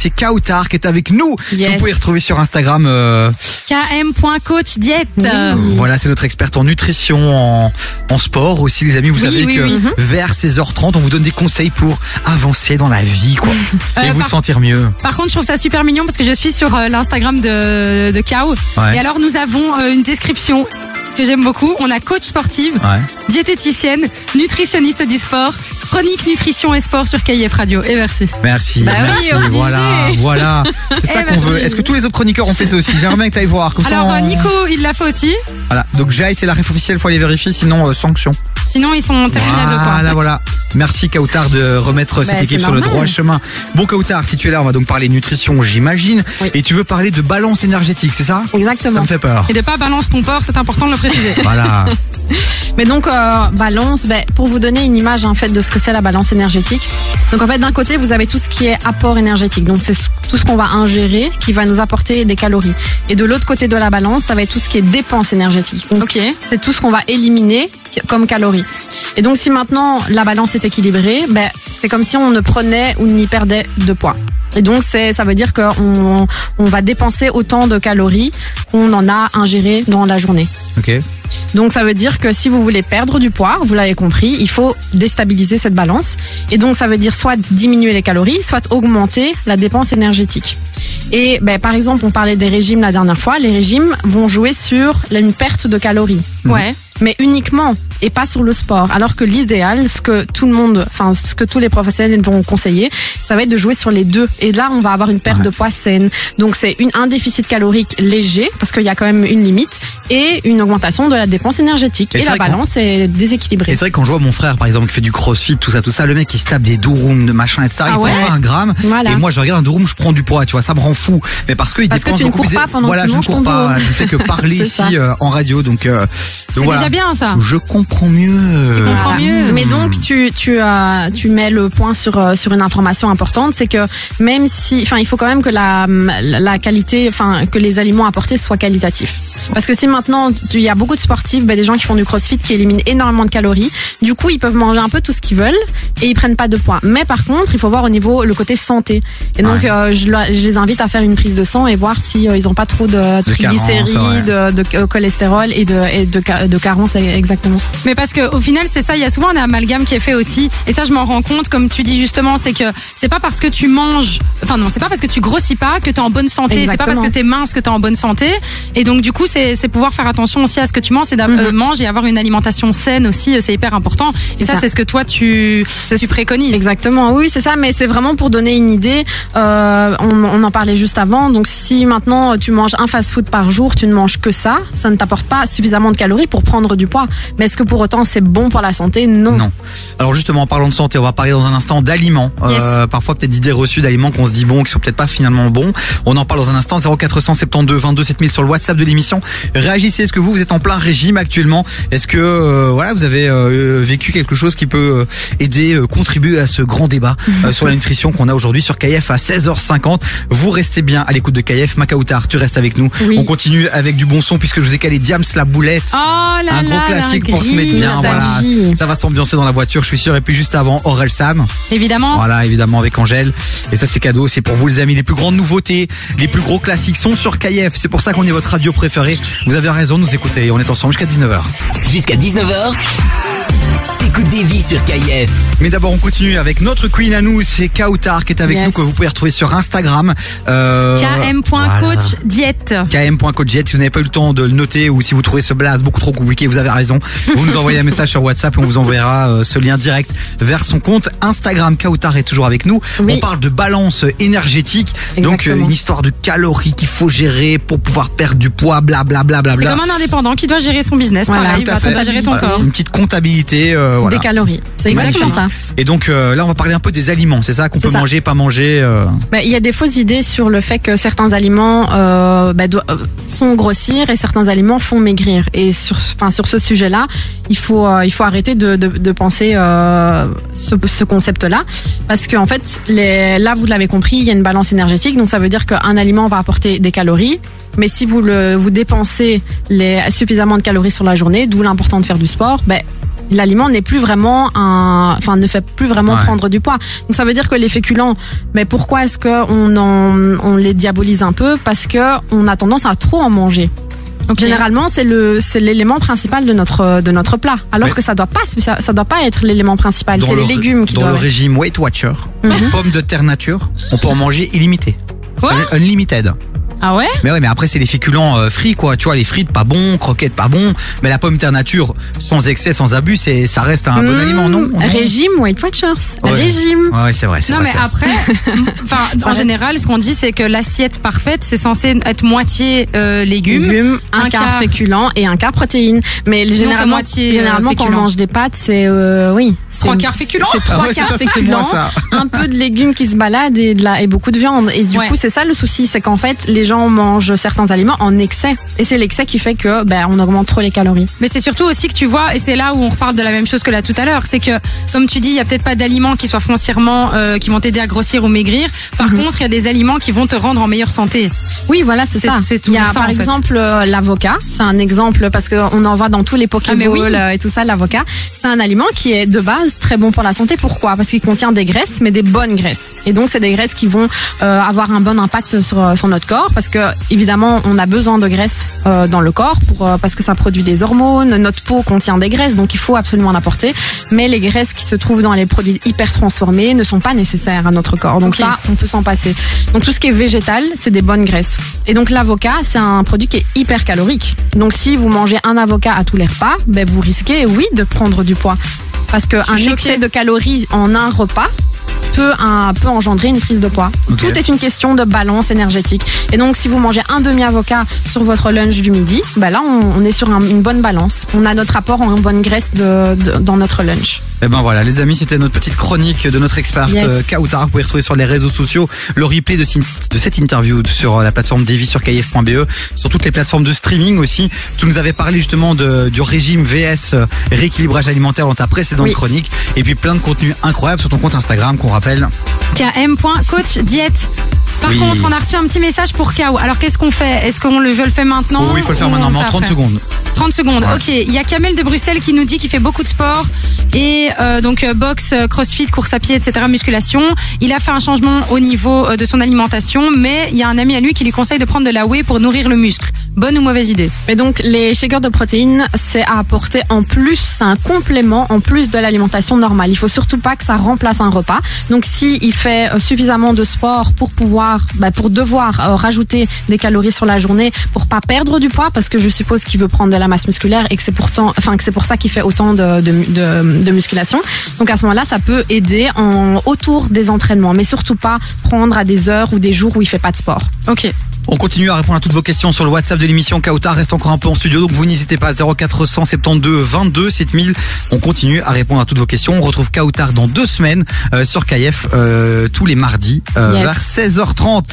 c'est Kautar qui est avec nous. Yes. Vous pouvez retrouver sur Instagram. euh. Voilà, c'est notre experte en nutrition, en, en sport aussi, les amis. Vous Oui, savez oui, que. Mhm. vers 16h30, on vous donne des conseils pour avancer dans la vie, quoi, et Euh, vous par- sentir mieux. Par contre, je trouve ça super mignon parce que je suis sur euh, l'Instagram de, de Kao. Ouais. Et alors, nous avons euh, une description que j'aime beaucoup. On a coach sportive, Ouais. diététicienne, nutritionniste du sport, chronique nutrition et sport sur KF Radio. Et merci. Merci, Bah merci. voilà, voilà. C'est ça Eh, qu'on veut. Est-ce que tous les autres chroniqueurs ont fait ça aussi? J'aimerais bien que tu ailles voir. Comme ça, Alors, euh, on- Nico, il l'a fait aussi. Voilà. Donc Jai, c'est la ref officielle, faut aller vérifier, sinon euh, sanction. Sinon, ils sont terminés à deux points. Voilà, voilà. Merci Kautar de remettre cette Bah, équipe c'est sur le droit chemin. Bon Kautar, si tu es là, on va donc parler nutrition, j'imagine. Oui. Et tu veux parler de balance énergétique, c'est ça? Ça Exactement. me fait peur. Et de pas balance ton porc, c'est important de le préciser. Voilà. Mais donc euh, balance, ben, pour vous donner une image en fait de ce que c'est la balance énergétique. Donc en fait d'un côté vous avez tout ce qui est apport énergétique, donc c'est ce- tout ce qu'on va ingérer qui va nous apporter des calories. Et de l'autre côté de la balance, ça va être tout ce qui est dépense énergétique. Donc Ok. c'est tout ce qu'on va éliminer comme calories. Et donc si maintenant la balance est équilibrée, ben c'est comme si on ne prenait ou n'y perdait de poids. Et donc c'est ça veut dire qu'on on va dépenser autant de calories qu'on en a ingéré dans la journée. Ok. Donc ça veut dire que si vous voulez perdre du poids, vous l'avez compris, il faut déstabiliser cette balance. Et donc ça veut dire soit diminuer les calories, soit augmenter la dépense énergétique. Et ben, par exemple, on parlait des régimes la dernière fois. Les régimes vont jouer sur une perte de calories, Ouais. Mais uniquement et pas sur le sport. Alors que l'idéal, ce que tout le monde, enfin ce que tous les professionnels vont conseiller, ça va être de jouer sur les deux. Et là, on va avoir une perte Ouais. de poids saine. Donc c'est un déficit calorique léger parce qu'il y a quand même une limite et une augmentation de la dépense énergétique. Et Et, la balance est déséquilibrée. Et c'est vrai que quand je vois mon frère, par exemple, qui fait du crossfit, tout ça, tout ça, le mec, il se tape des douroums, de machin, etc. il Ah ouais prend pas un gramme. Voilà. Et moi, je regarde un douroum, je prends du poids, tu vois, ça me rend fou. Mais parce que il Parce que tu ne cours pas pendant que Voilà, tu je ne cours pas. Je ne fais que parler ici euh, en radio, donc, euh, C'est voilà. déjà bien, ça. Je comprends mieux. Tu comprends mieux. Mais donc tu tu euh, tu mets le point sur euh, sur une information importante, c'est que même si, enfin, il faut quand même que la la qualité, enfin, que les aliments apportés soient qualitatifs. Parce que si maintenant tu- il y a beaucoup de sportifs, ben, des gens qui font du CrossFit qui éliminent énormément de calories, du coup ils peuvent manger un peu tout ce qu'ils veulent et ils prennent pas de poids. Mais par contre, il faut voir au niveau le côté santé. Et donc Ouais. euh, je, les invite à faire une prise de sang et voir si euh, ils ont pas trop de De carence, triglycérides, de, de euh, cholestérol et de et de, de carence exactement. Mais parce que au final, c'est ça. Il y a souvent un amalgame qui est fait aussi, et ça, je m'en rends compte. Comme tu dis justement, c'est que c'est pas parce que tu manges, enfin non, c'est pas parce que tu grossis pas que t'es en bonne santé. C'est pas parce que t'es mince que t'es en bonne santé. Et donc du coup, c'est c'est faire attention aussi à ce que tu manges, c'est Mhm. euh, et avoir une alimentation saine aussi. euh, C'est hyper important. Et ça, ça. c'est ce que toi tu C'est tu préconises. Exactement, oui, c'est ça, mais c'est vraiment pour donner une idée. Euh, on, on en parlait juste avant. Donc, si maintenant tu manges un fast-food par jour, tu ne manges que ça, ça ne t'apporte pas suffisamment de calories pour prendre du poids. Mais est-ce que pour autant c'est bon pour la santé? Non. Non. Alors justement, en parlant de santé, on va parler dans un instant d'aliments. Euh, parfois peut-être d'idées reçues d'aliments qu'on se dit bons, qui sont peut-être pas finalement bons. On en parle dans un instant. 0472 22 7000 sur le WhatsApp de l'émission. Réagissez. Est-ce que vous, vous êtes en plein régime actuellement Est-ce que euh, voilà, vous avez euh, vécu quelque chose qui peut euh, aider, contribuer à ce grand débat euh, sur la nutrition qu'on a aujourd'hui sur KF à 16h50 Vous restez bien à l'écoute de KF. Makaoutar, tu restes avec nous. Oui. On continue avec du bon son puisque je vous ai calé Diams la boulette Oh là un là, gros classique la pour se mettre bien. Voilà. Ça va s'ambiancer dans la voiture, je suis sûr. Et puis juste avant, Orelsan. Évidemment. Voilà, évidemment, avec Angèle. Et ça, c'est cadeau. C'est pour vous, les amis. Les plus grandes nouveautés, les plus gros classiques sont sur KF. C'est pour ça qu'on est votre radio préférée. Vous avez raison de nous écouter. On est ensemble jusqu'à 19h. Jusqu'à 19h, écoute des vies sur KF. Mais d'abord, on continue avec notre queen à nous. C'est Kautar qui est avec Yes. nous, que vous pouvez retrouver sur Instagram. Euh, km.coach voilà. diète. km.coachjet si vous n'avez pas eu le temps de le noter ou si vous trouvez ce blaze beaucoup trop compliqué, vous avez raison. Vous nous envoyez un message sur WhatsApp et on vous enverra euh, ce lien direct vers son compte Instagram. Kautar est toujours avec nous. Oui. On parle de balance énergétique, donc euh, une histoire de calories qu'il faut gérer pour pouvoir perdre du poids, bla bla bla bla C'est bla. comme un indépendant qui doit gérer son business. Voilà, pareil, à va gérer ton corps. Une petite comptabilité, euh, voilà. Des calories. C'est exactement ça. Et donc euh, là, on va parler un peu des aliments. C'est ça qu'on peut ça. manger, pas manger. euh, il y a des fausses idées sur le fait que certains aliments euh, do- euh, font grossir et certains aliments font maigrir. Et sur, enfin, sur ce sujet-là, il faut, il faut arrêter de, de, de penser ce, ce concept-là. Parce que en fait, les, là, vous l'avez compris, il y a une balance énergétique. Donc ça veut dire qu'un aliment va apporter des calories. Mais si vous, le, vous dépensez les, suffisamment de calories sur la journée, d'où l'important de faire du sport, ben, L'aliment n'est plus vraiment un, enfin ne fait plus vraiment Ouais. prendre du poids. Donc ça veut dire que les féculents, mais pourquoi est-ce que on en, on les diabolise un peu? Parce que on a tendance à trop en manger. Donc généralement c'est le c'est l'élément principal de notre de notre plat. Alors Mais- que ça doit pas ça, ça doit pas être l'élément principal. C'est le, les légumes qui dans le doivent. être. régime Weight Watcher, les pommes de terre nature, on peut en manger illimité. Quoi? Unlimited. Ah ouais Mais ouais, mais après c'est les féculents euh, frits quoi. Tu vois, les frites pas bon, croquettes pas bon. Mais la pomme de terre nature, sans excès, sans abus, c'est ça reste un bon Mmh, aliment, non, non Régime Weight Watchers. Ouais. Régime. Ouais, ouais, c'est vrai. c'est Non vrai, mais c'est vrai. après, enfin en général, ce qu'on dit c'est que l'assiette parfaite c'est censé être moitié euh, légumes, légumes, un, un quart, quart- féculent et un quart protéines. Mais fait généralement, moitié, euh, généralement quand on mange des pâtes, c'est euh, oui, c'est- Trois quarts féculents C'est Ah trois ouais, c'est quarts ça, c'est moi féculents, ça. un peu de légumes qui se baladent et de la et beaucoup de viande. Et du Ouais. coup, c'est ça le souci, c'est qu'en fait, les gens mangent certains aliments en excès, et c'est l'excès qui fait que ben on augmente trop les calories. Mais c'est surtout aussi que tu vois, et c'est là où on reparle de la même chose que là tout à l'heure, c'est que comme tu dis, il y a peut-être pas d'aliments qui soient foncièrement euh, qui vont t'aider à grossir ou maigrir. Par Mhm. contre, il y a des aliments qui vont te rendre en meilleure santé. Oui, voilà, c'est ça. c'est tout Il y a ça, par en fait. exemple euh, l'avocat. C'est un exemple parce qu'on en voit dans tous les Ah, Pokéballs oui. euh, et tout ça. L'avocat, c'est un aliment qui est de base très bon pour la santé. Pourquoi? Parce qu'il contient des graisses, mais des bonnes graisses. Et donc, c'est des graisses qui vont avoir un bon impact sur, sur notre corps parce que évidemment, on a besoin de graisse euh, dans le corps pour euh, parce que ça produit des hormones. Notre peau contient des graisses, donc il faut absolument l'apporter. Mais les graisses qui se trouvent dans les produits hyper transformés ne sont pas nécessaires à notre corps. Donc ça, on peut s'en passer. Donc tout ce qui est végétal, c'est des bonnes graisses. Et donc l'avocat, c'est un produit qui est hyper calorique. Donc si vous mangez un avocat à tous les repas, ben vous risquez, oui, de prendre du poids. Parce qu'un excès de calories en un repas peut, un, peut engendrer une prise de poids. Tout est une question de balance énergétique. Et donc si vous mangez un demi-avocat sur votre lunch du midi, ben là on, on est sur un- une bonne balance. On a notre apport en bonne graisse de, de- dans notre lunch. Eh ben voilà, les amis, c'était notre petite chronique de notre experte Yes. euh, Kautar. Vous pouvez retrouver sur les réseaux sociaux le replay de, cette interview sur euh, la plateforme Davy sur kf.be, sur toutes les plateformes de streaming aussi. Tu nous avais parlé justement de, du régime VS euh, rééquilibrage alimentaire dans ta précédente Oui. chronique, et puis plein de contenus incroyables sur ton compte Instagram qu'on rappelle. km.coach diète. Par Oui. contre, on a reçu un petit message pour Kao. Alors qu'est-ce qu'on fait? Est-ce qu'on le je le fais maintenant oh, il faut le faire maintenant, mais en fait 30 après? secondes. 30 secondes. Ouais. Ok. Il y a Kamel de Bruxelles qui nous dit qu'il fait beaucoup de sport et euh, donc euh, boxe, euh, crossfit, course à pied, etc. Musculation. Il a fait un changement au niveau euh, de son alimentation, mais il y a un ami à lui qui lui conseille de prendre de la whey pour nourrir le muscle. Bonne ou mauvaise idée? Et donc les shakers de protéines, c'est à apporter en plus, c'est un complément en plus de l'alimentation normale. Il faut surtout pas que ça remplace un repas. Donc si il fait euh, suffisamment de sport pour pouvoir, bah, pour devoir euh, rajouter des calories sur la journée, pour pas perdre du poids, parce que je suppose qu'il veut prendre de la masse musculaire et que c'est pourtant, enfin que c'est pour ça qu'il fait autant de, de, de, de musculation. Donc à ce moment-là, ça peut aider en autour des entraînements, mais surtout pas prendre à des heures ou des jours où il fait pas de sport. Ok. On continue à répondre à toutes vos questions sur le WhatsApp de l'émission. Kautar reste encore un peu en studio, donc vous n'hésitez pas. 0472 22 7000. On continue à répondre à toutes vos questions. On retrouve Kautar dans deux semaines euh, sur KF euh, tous les mardis euh, Yes. vers 16h30.